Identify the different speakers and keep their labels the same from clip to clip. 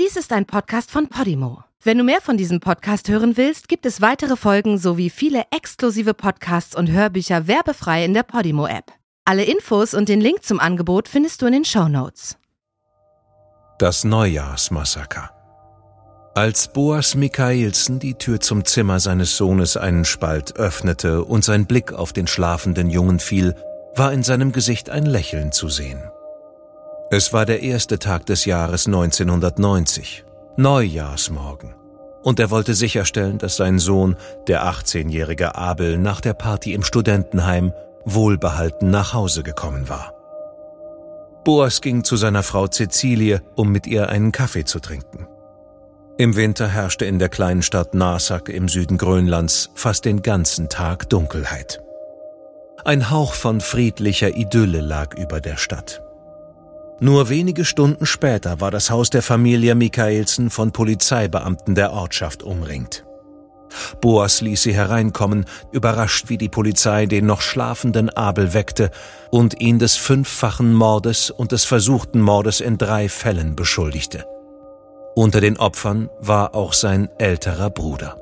Speaker 1: Dies ist ein Podcast von Podimo. Wenn du mehr von diesem Podcast hören willst, gibt es weitere Folgen sowie viele exklusive Podcasts und Hörbücher werbefrei in der Podimo-App. Alle Infos und den Link zum Angebot findest du in den Show Notes.
Speaker 2: Das Neujahrsmassaker. Als Boas Michaelsen die Tür zum Zimmer seines Sohnes einen Spalt öffnete und sein Blick auf den schlafenden Jungen fiel, war in seinem Gesicht ein Lächeln zu sehen. Es war der erste Tag des Jahres 1990, Neujahrsmorgen, und er wollte sicherstellen, dass sein Sohn, der 18-jährige Abel, nach der Party im Studentenheim wohlbehalten nach Hause gekommen war. Boas ging zu seiner Frau Cecilie, um mit ihr einen Kaffee zu trinken. Im Winter herrschte in der kleinen Stadt Narsak im Süden Grönlands fast den ganzen Tag Dunkelheit. Ein Hauch von friedlicher Idylle lag über der Stadt. Nur wenige Stunden später war das Haus der Familie Michaelsen von Polizeibeamten der Ortschaft umringt. Boas ließ sie hereinkommen, überrascht, wie die Polizei den noch schlafenden Abel weckte und ihn des fünffachen Mordes und des versuchten Mordes in drei Fällen beschuldigte. Unter den Opfern war auch sein älterer Bruder.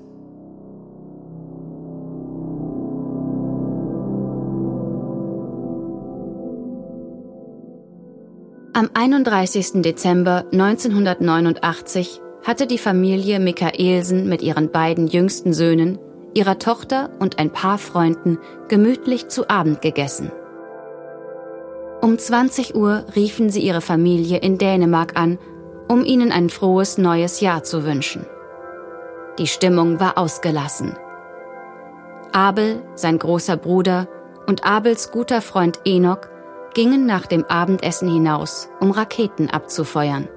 Speaker 3: Am 31. Dezember 1989 hatte die Familie Michaelsen mit ihren beiden jüngsten Söhnen, ihrer Tochter und ein paar Freunden gemütlich zu Abend gegessen. Um 20 Uhr riefen sie ihre Familie in Dänemark an, um ihnen ein frohes neues Jahr zu wünschen. Die Stimmung war ausgelassen. Abel, sein großer Bruder und Abels guter Freund Enoch gingen nach dem Abendessen hinaus, um Raketen abzufeuern.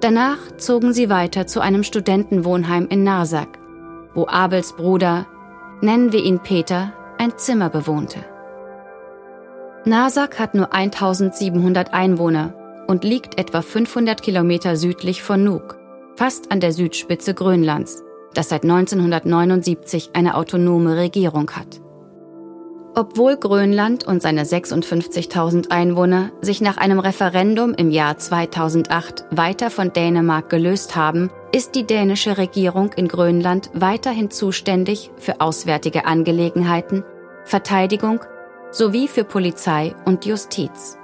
Speaker 3: Danach zogen sie weiter zu einem Studentenwohnheim in Narsak, wo Abels Bruder, nennen wir ihn Peter, ein Zimmer bewohnte. Narsak hat nur 1700 Einwohner und liegt etwa 500 Kilometer südlich von Nuuk, fast an der Südspitze Grönlands, das seit 1979 eine autonome Regierung hat. Obwohl Grönland und seine 56.000 Einwohner sich nach einem Referendum im Jahr 2008 weiter von Dänemark gelöst haben, ist die dänische Regierung in Grönland weiterhin zuständig für auswärtige Angelegenheiten, Verteidigung sowie für Polizei und Justiz.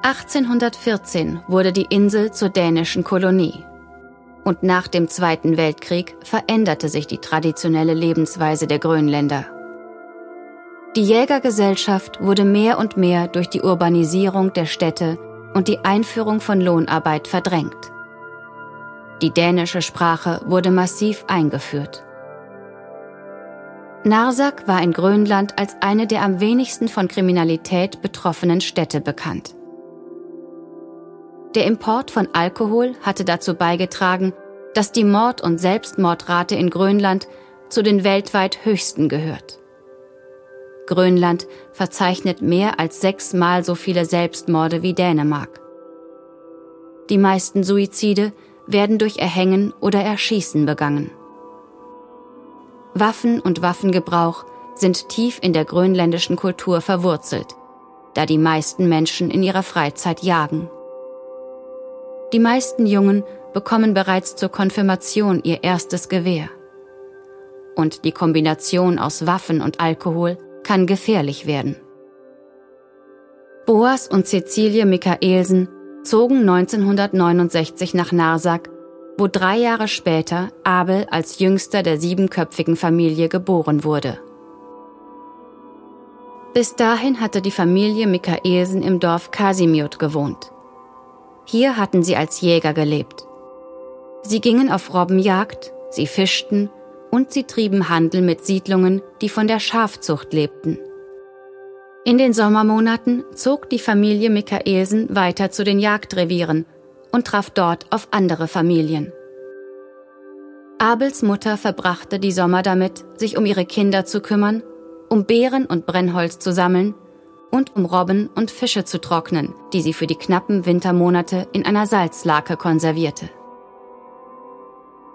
Speaker 3: 1814 wurde die Insel zur dänischen Kolonie. Und nach dem Zweiten Weltkrieg veränderte sich die traditionelle Lebensweise der Grönländer. Die Jägergesellschaft wurde mehr und mehr durch die Urbanisierung der Städte und die Einführung von Lohnarbeit verdrängt. Die dänische Sprache wurde massiv eingeführt. Narsak war in Grönland als eine der am wenigsten von Kriminalität betroffenen Städte bekannt. Der Import von Alkohol hatte dazu beigetragen, dass die Mord- und Selbstmordrate in Grönland zu den weltweit höchsten gehört. Grönland verzeichnet mehr als sechsmal so viele Selbstmorde wie Dänemark. Die meisten Suizide werden durch Erhängen oder Erschießen begangen. Waffen und Waffengebrauch sind tief in der grönländischen Kultur verwurzelt, da die meisten Menschen in ihrer Freizeit jagen. Die meisten Jungen bekommen bereits zur Konfirmation ihr erstes Gewehr. Und die Kombination aus Waffen und Alkohol kann gefährlich werden. Boas und Cecilie Michaelsen zogen 1969 nach Narsak, wo drei Jahre später Abel als jüngster der siebenköpfigen Familie geboren wurde. Bis dahin hatte die Familie Michaelsen im Dorf Kasimiut gewohnt. Hier hatten sie als Jäger gelebt. Sie gingen auf Robbenjagd, sie fischten und sie trieben Handel mit Siedlungen, die von der Schafzucht lebten. In den Sommermonaten zog die Familie Michaelsen weiter zu den Jagdrevieren und traf dort auf andere Familien. Abels Mutter verbrachte die Sommer damit, sich um ihre Kinder zu kümmern, um Beeren und Brennholz zu sammeln und um Robben und Fische zu trocknen, die sie für die knappen Wintermonate in einer Salzlake konservierte.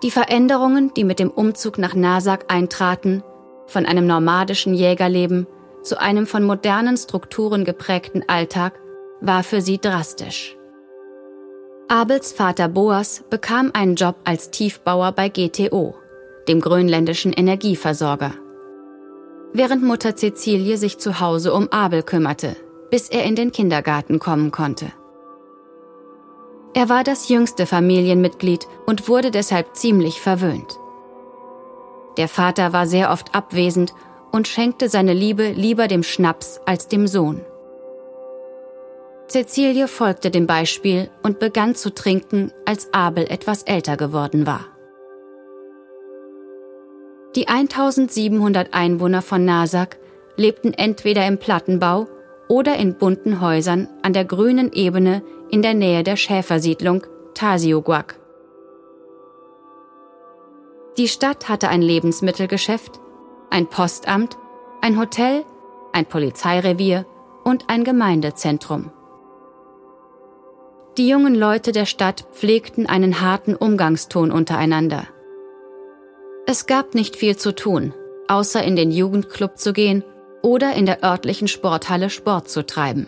Speaker 3: Die Veränderungen, die mit dem Umzug nach Nasak eintraten, von einem nomadischen Jägerleben zu einem von modernen Strukturen geprägten Alltag war für sie drastisch. Abels Vater Boas bekam einen Job als Tiefbauer bei GTO, dem grönländischen Energieversorger. Während Mutter Cecilie sich zu Hause um Abel kümmerte, bis er in den Kindergarten kommen konnte. Er war das jüngste Familienmitglied und wurde deshalb ziemlich verwöhnt. Der Vater war sehr oft abwesend und schenkte seine Liebe lieber dem Schnaps als dem Sohn. Cecilie folgte dem Beispiel und begann zu trinken, als Abel etwas älter geworden war. Die 1700 Einwohner von Nasak lebten entweder im Plattenbau oder in bunten Häusern an der grünen Ebene in der Nähe der Schäfersiedlung Tasiuguac. Die Stadt hatte ein Lebensmittelgeschäft, ein Postamt, ein Hotel, ein Polizeirevier und ein Gemeindezentrum. Die jungen Leute der Stadt pflegten einen harten Umgangston untereinander. Es gab nicht viel zu tun, außer in den Jugendclub zu gehen oder in der örtlichen Sporthalle Sport zu treiben.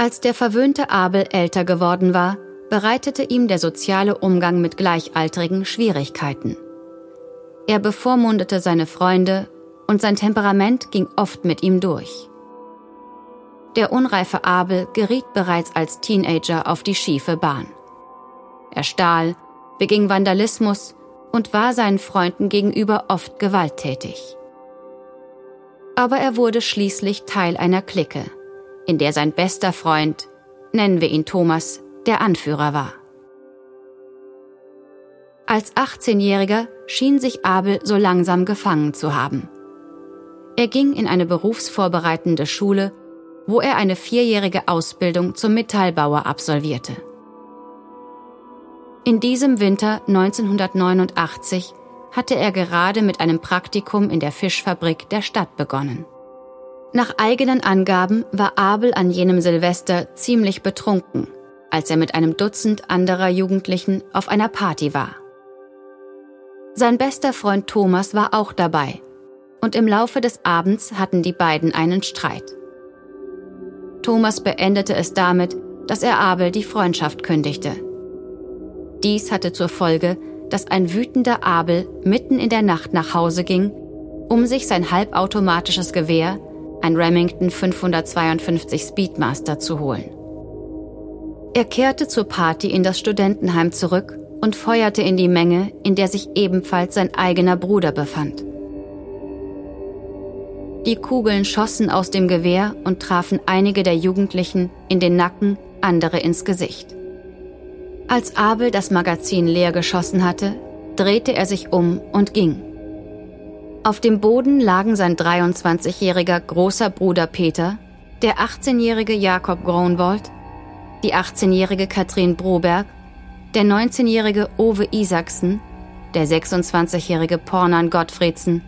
Speaker 3: Als der verwöhnte Abel älter geworden war, bereitete ihm der soziale Umgang mit Gleichaltrigen Schwierigkeiten. Er bevormundete seine Freunde und sein Temperament ging oft mit ihm durch. Der unreife Abel geriet bereits als Teenager auf die schiefe Bahn. Er stahl, beging Vandalismus und war seinen Freunden gegenüber oft gewalttätig. Aber er wurde schließlich Teil einer Clique, in der sein bester Freund, nennen wir ihn Thomas, der Anführer war. Als 18-Jähriger schien sich Abel so langsam gefangen zu haben. Er ging in eine berufsvorbereitende Schule, wo er eine vierjährige Ausbildung zum Metallbauer absolvierte. In diesem Winter 1989 hatte er gerade mit einem Praktikum in der Fischfabrik der Stadt begonnen. Nach eigenen Angaben war Abel an jenem Silvester ziemlich betrunken, als er mit einem Dutzend anderer Jugendlichen auf einer Party war. Sein bester Freund Thomas war auch dabei, und im Laufe des Abends hatten die beiden einen Streit. Thomas beendete es damit, dass er Abel die Freundschaft kündigte. Dies hatte zur Folge, dass ein wütender Abel mitten in der Nacht nach Hause ging, um sich sein halbautomatisches Gewehr, ein Remington 552 Speedmaster, zu holen. Er kehrte zur Party in das Studentenheim zurück und feuerte in die Menge, in der sich ebenfalls sein eigener Bruder befand. Die Kugeln schossen aus dem Gewehr und trafen einige der Jugendlichen in den Nacken, andere ins Gesicht. Als Abel das Magazin leer geschossen hatte, drehte er sich um und ging. Auf dem Boden lagen sein 23-jähriger großer Bruder Peter, der 18-jährige Jakob Gronwald, die 18-jährige Katrin Broberg der 19-jährige Ove Isaksen, der 26-jährige Pornan Gottfriedsen,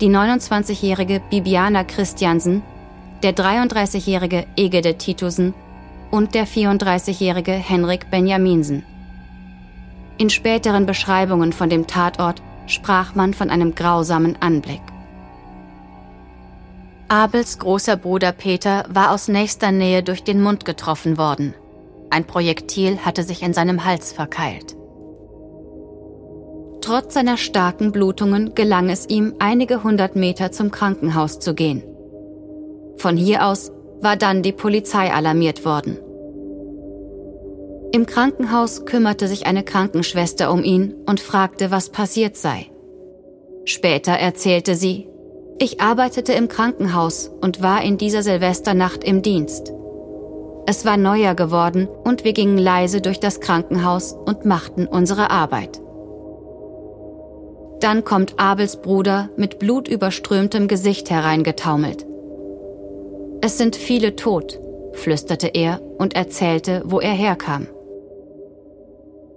Speaker 3: die 29-jährige Bibiana Christiansen, der 33-jährige Egede Titusen und der 34-jährige Henrik Benjaminsen. In späteren Beschreibungen von dem Tatort sprach man von einem grausamen Anblick. Abels großer Bruder Peter war aus nächster Nähe durch den Mund getroffen worden. Ein Projektil hatte sich in seinem Hals verkeilt. Trotz seiner starken Blutungen gelang es ihm, einige hundert Meter zum Krankenhaus zu gehen. Von hier aus war dann die Polizei alarmiert worden. Im Krankenhaus kümmerte sich eine Krankenschwester um ihn und fragte, was passiert sei. Später erzählte sie, ich arbeitete im Krankenhaus und war in dieser Silvesternacht im Dienst. Es war neuer geworden und wir gingen leise durch das Krankenhaus und machten unsere Arbeit. Dann kommt Abels Bruder mit blutüberströmtem Gesicht hereingetaumelt. Es sind viele tot, flüsterte er und erzählte, wo er herkam.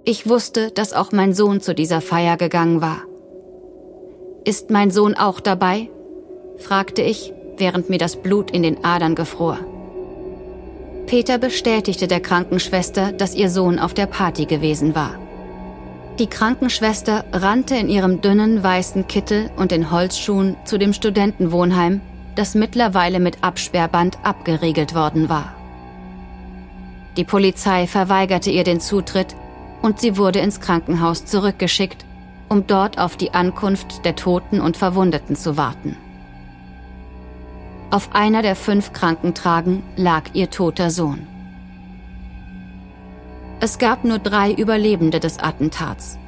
Speaker 3: Ich wusste, dass auch mein Sohn zu dieser Feier gegangen war. Ist mein Sohn auch dabei? fragte ich, während mir das Blut in den Adern gefror. Peter bestätigte der Krankenschwester, dass ihr Sohn auf der Party gewesen war. Die Krankenschwester rannte in ihrem dünnen weißen Kittel und den Holzschuhen zu dem Studentenwohnheim, das mittlerweile mit Absperrband abgeriegelt worden war. Die Polizei verweigerte ihr den Zutritt und sie wurde ins Krankenhaus zurückgeschickt, um dort auf die Ankunft der Toten und Verwundeten zu warten. Auf einer der fünf Krankentragen lag ihr toter Sohn. Es gab nur drei Überlebende des Attentats.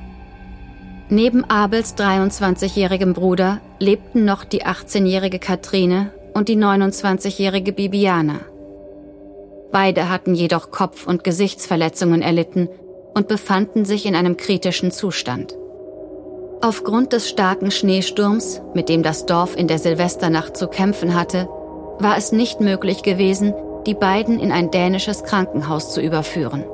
Speaker 3: Neben Abels 23-jährigem Bruder lebten noch die 18-jährige Katrine und die 29-jährige Bibiana. Beide hatten jedoch Kopf- und Gesichtsverletzungen erlitten und befanden sich in einem kritischen Zustand. Aufgrund des starken Schneesturms, mit dem das Dorf in der Silvesternacht zu kämpfen hatte, war es nicht möglich gewesen, die beiden in ein dänisches Krankenhaus zu überführen.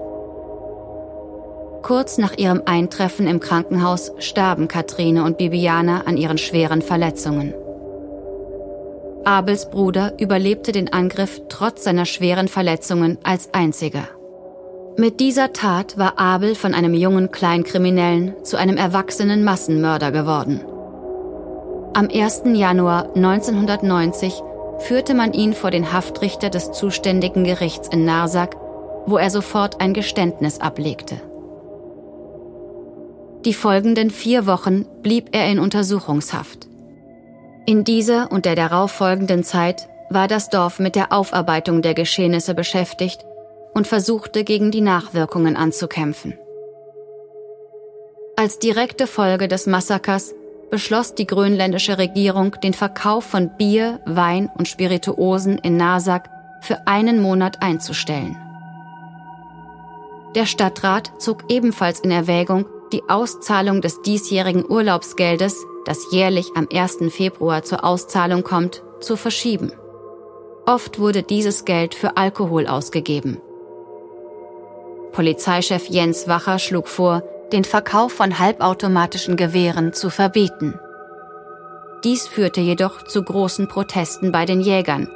Speaker 3: Kurz nach ihrem Eintreffen im Krankenhaus starben Katrine und Bibiana an ihren schweren Verletzungen. Abels Bruder überlebte den Angriff trotz seiner schweren Verletzungen als einziger. Mit dieser Tat war Abel von einem jungen Kleinkriminellen zu einem erwachsenen Massenmörder geworden. Am 1. Januar 1990 führte man ihn vor den Haftrichter des zuständigen Gerichts in Narsak, wo er sofort ein Geständnis ablegte. Die folgenden vier Wochen blieb er in Untersuchungshaft. In dieser und der darauffolgenden Zeit war das Dorf mit der Aufarbeitung der Geschehnisse beschäftigt und versuchte gegen die Nachwirkungen anzukämpfen. Als direkte Folge des Massakers beschloss die grönländische Regierung den Verkauf von Bier, Wein und Spirituosen in Nasak für einen Monat einzustellen. Der Stadtrat zog ebenfalls in Erwägung, die Auszahlung des diesjährigen Urlaubsgeldes, das jährlich am 1. Februar zur Auszahlung kommt, zu verschieben. Oft wurde dieses Geld für Alkohol ausgegeben. Polizeichef Jens Wacher schlug vor, den Verkauf von halbautomatischen Gewehren zu verbieten. Dies führte jedoch zu großen Protesten bei den Jägern,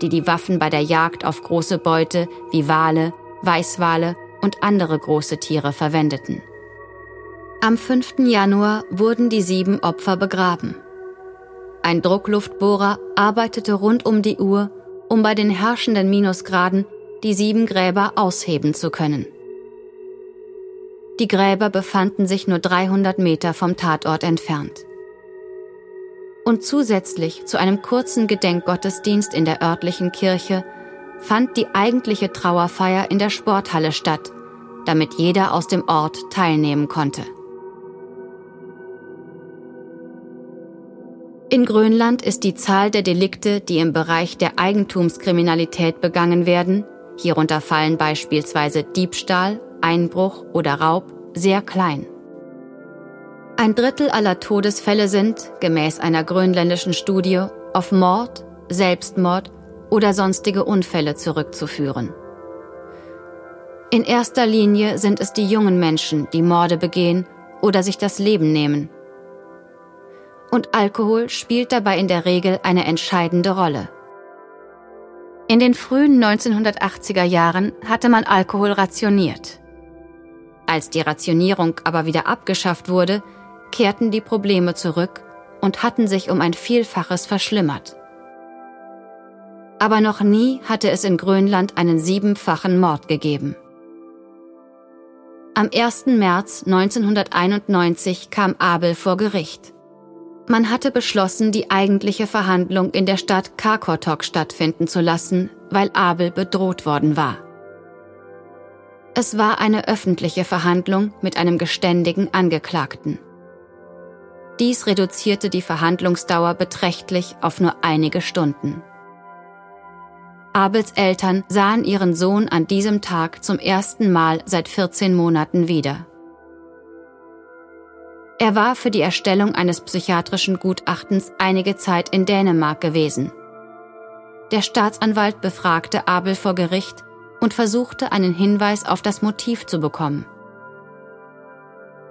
Speaker 3: die die Waffen bei der Jagd auf große Beute wie Wale, Weißwale und andere große Tiere verwendeten. Am 5. Januar wurden die sieben Opfer begraben. Ein Druckluftbohrer arbeitete rund um die Uhr, um bei den herrschenden Minusgraden die sieben Gräber ausheben zu können. Die Gräber befanden sich nur 300 Meter vom Tatort entfernt. Und zusätzlich zu einem kurzen Gedenkgottesdienst in der örtlichen Kirche fand die eigentliche Trauerfeier in der Sporthalle statt, damit jeder aus dem Ort teilnehmen konnte. In Grönland ist die Zahl der Delikte, die im Bereich der Eigentumskriminalität begangen werden, hierunter fallen beispielsweise Diebstahl, Einbruch oder Raub, sehr klein. Ein Drittel aller Todesfälle sind, gemäß einer grönländischen Studie, auf Mord, Selbstmord oder sonstige Unfälle zurückzuführen. In erster Linie sind es die jungen Menschen, die Morde begehen oder sich das Leben nehmen – und Alkohol spielt dabei in der Regel eine entscheidende Rolle. In den frühen 1980er Jahren hatte man Alkohol rationiert. Als die Rationierung aber wieder abgeschafft wurde, kehrten die Probleme zurück und hatten sich um ein Vielfaches verschlimmert. Aber noch nie hatte es in Grönland einen siebenfachen Mord gegeben. Am 1. März 1991 kam Abel vor Gericht. Man hatte beschlossen, die eigentliche Verhandlung in der Stadt Karkotok stattfinden zu lassen, weil Abel bedroht worden war. Es war eine öffentliche Verhandlung mit einem geständigen Angeklagten. Dies reduzierte die Verhandlungsdauer beträchtlich auf nur einige Stunden. Abels Eltern sahen ihren Sohn an diesem Tag zum ersten Mal seit 14 Monaten wieder. Er war für die Erstellung eines psychiatrischen Gutachtens einige Zeit in Dänemark gewesen. Der Staatsanwalt befragte Abel vor Gericht und versuchte einen Hinweis auf das Motiv zu bekommen.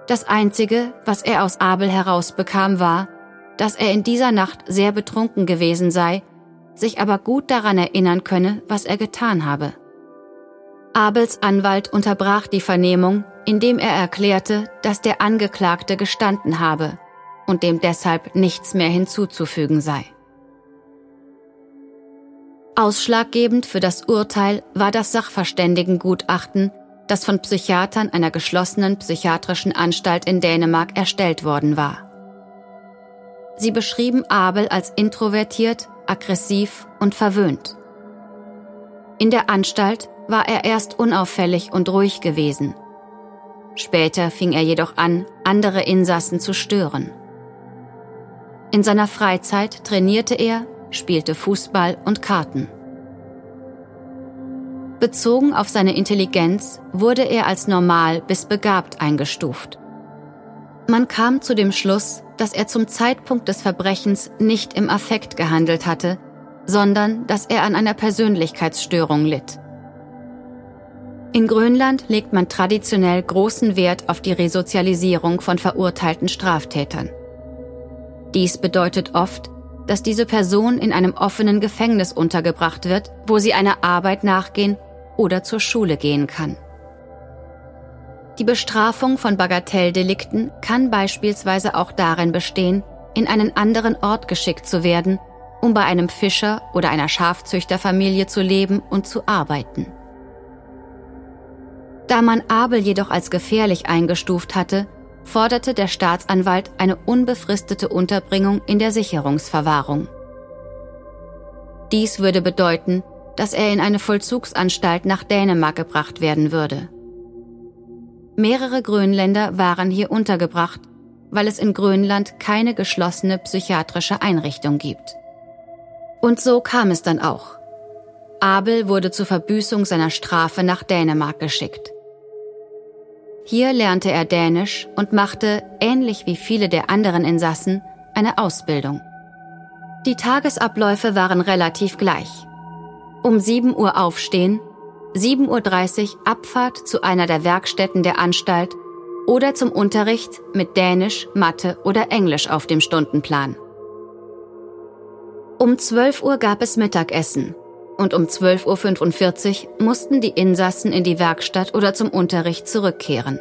Speaker 3: Das Einzige, was er aus Abel herausbekam, war, dass er in dieser Nacht sehr betrunken gewesen sei sich aber gut daran erinnern könne, was er getan habe. Abels Anwalt unterbrach die Vernehmung, indem er erklärte, dass der Angeklagte gestanden habe und dem deshalb nichts mehr hinzuzufügen sei. Ausschlaggebend für das Urteil war das Sachverständigengutachten, das von Psychiatern einer geschlossenen psychiatrischen Anstalt in Dänemark erstellt worden war. Sie beschrieben Abel als introvertiert, aggressiv und verwöhnt. In der Anstalt war er erst unauffällig und ruhig gewesen. Später fing er jedoch an, andere Insassen zu stören. In seiner Freizeit trainierte er, spielte Fußball und Karten. Bezogen auf seine Intelligenz wurde er als normal bis begabt eingestuft. Man kam zu dem Schluss, dass er zum Zeitpunkt des Verbrechens nicht im Affekt gehandelt hatte, sondern dass er an einer Persönlichkeitsstörung litt. In Grönland legt man traditionell großen Wert auf die Resozialisierung von verurteilten Straftätern. Dies bedeutet oft, dass diese Person in einem offenen Gefängnis untergebracht wird, wo sie einer Arbeit nachgehen oder zur Schule gehen kann. Die Bestrafung von Bagatelldelikten kann beispielsweise auch darin bestehen, in einen anderen Ort geschickt zu werden, um bei einem Fischer oder einer Schafzüchterfamilie zu leben und zu arbeiten. Da man Abel jedoch als gefährlich eingestuft hatte, forderte der Staatsanwalt eine unbefristete Unterbringung in der Sicherungsverwahrung. Dies würde bedeuten, dass er in eine Vollzugsanstalt nach Dänemark gebracht werden würde. Mehrere Grönländer waren hier untergebracht, weil es in Grönland keine geschlossene psychiatrische Einrichtung gibt. Und so kam es dann auch. Abel wurde zur Verbüßung seiner Strafe nach Dänemark geschickt. Hier lernte er Dänisch und machte, ähnlich wie viele der anderen Insassen, eine Ausbildung. Die Tagesabläufe waren relativ gleich. Um 7 Uhr aufstehen, 7.30 Uhr Abfahrt zu einer der Werkstätten der Anstalt oder zum Unterricht mit Dänisch, Mathe oder Englisch auf dem Stundenplan. Um 12 Uhr gab es Mittagessen und um 12.45 Uhr mussten die Insassen in die Werkstatt oder zum Unterricht zurückkehren.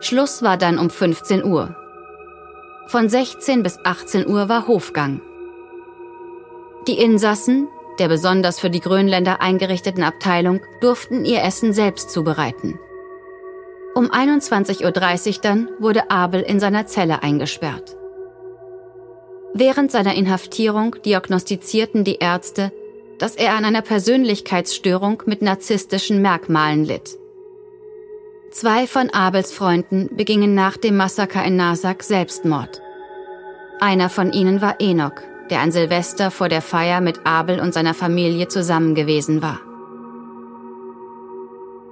Speaker 3: Schluss war dann um 15 Uhr. Von 16 bis 18 Uhr war Hofgang. Die Insassen, der besonders für die Grönländer eingerichteten Abteilung, durften ihr Essen selbst zubereiten. Um 21.30 Uhr dann wurde Abel in seiner Zelle eingesperrt. Während seiner Inhaftierung diagnostizierten die Ärzte, dass er an einer Persönlichkeitsstörung mit narzisstischen Merkmalen litt. Zwei von Abels Freunden begingen nach dem Massaker in Nasak Selbstmord. Einer von ihnen war Enoch, der an Silvester vor der Feier mit Abel und seiner Familie zusammen gewesen war.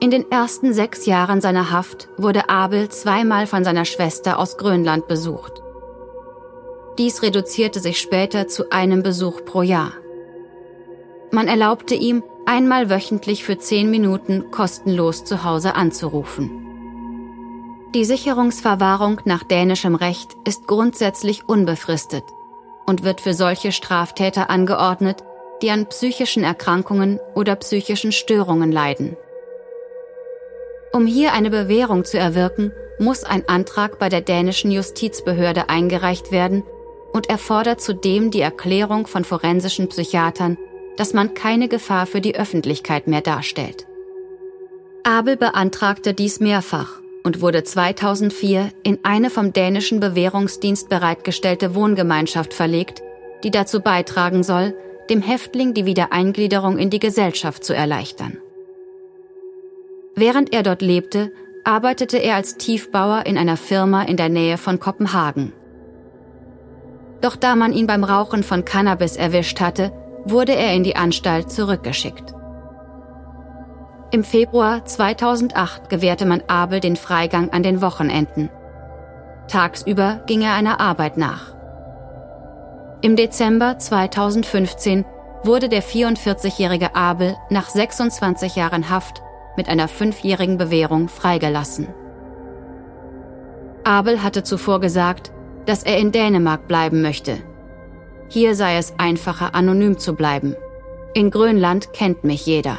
Speaker 3: In den ersten sechs Jahren seiner Haft wurde Abel zweimal von seiner Schwester aus Grönland besucht. Dies reduzierte sich später zu einem Besuch pro Jahr. Man erlaubte ihm, einmal wöchentlich für zehn Minuten kostenlos zu Hause anzurufen. Die Sicherungsverwahrung nach dänischem Recht ist grundsätzlich unbefristet und wird für solche Straftäter angeordnet, die an psychischen Erkrankungen oder psychischen Störungen leiden. Um hier eine Bewährung zu erwirken, muss ein Antrag bei der dänischen Justizbehörde eingereicht werden und erfordert zudem die Erklärung von forensischen Psychiatern, dass man keine Gefahr für die Öffentlichkeit mehr darstellt. Abel beantragte dies mehrfach und wurde 2004 in eine vom dänischen Bewährungsdienst bereitgestellte Wohngemeinschaft verlegt, die dazu beitragen soll, dem Häftling die Wiedereingliederung in die Gesellschaft zu erleichtern. Während er dort lebte, arbeitete er als Tiefbauer in einer Firma in der Nähe von Kopenhagen. Doch da man ihn beim Rauchen von Cannabis erwischt hatte, wurde er in die Anstalt zurückgeschickt. Im Februar 2008 gewährte man Abel den Freigang an den Wochenenden. Tagsüber ging er einer Arbeit nach. Im Dezember 2015 wurde der 44-jährige Abel nach 26 Jahren Haft mit einer fünfjährigen Bewährung freigelassen. Abel hatte zuvor gesagt, dass er in Dänemark bleiben möchte. Hier sei es einfacher, anonym zu bleiben. In Grönland kennt mich jeder.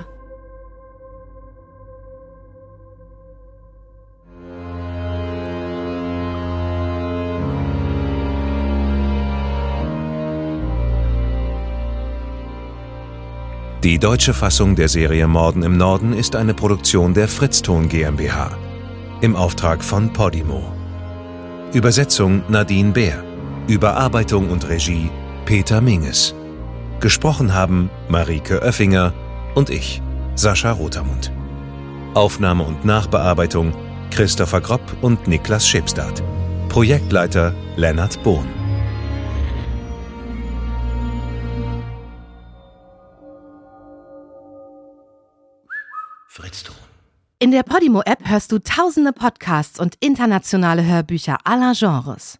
Speaker 2: Die deutsche Fassung der Serie Morden im Norden ist eine Produktion der Fritzton GmbH im Auftrag von Podimo. Übersetzung Nadine Bär. Überarbeitung und Regie Peter Minges. Gesprochen haben Marike Oeffinger und ich, Sascha Rotermund. Aufnahme und Nachbearbeitung Christopher Gropp und Niklas Schipstadt. Projektleiter Lennart Bohn.
Speaker 1: Fritzton. In der Podimo-App hörst du tausende Podcasts und internationale Hörbücher aller Genres.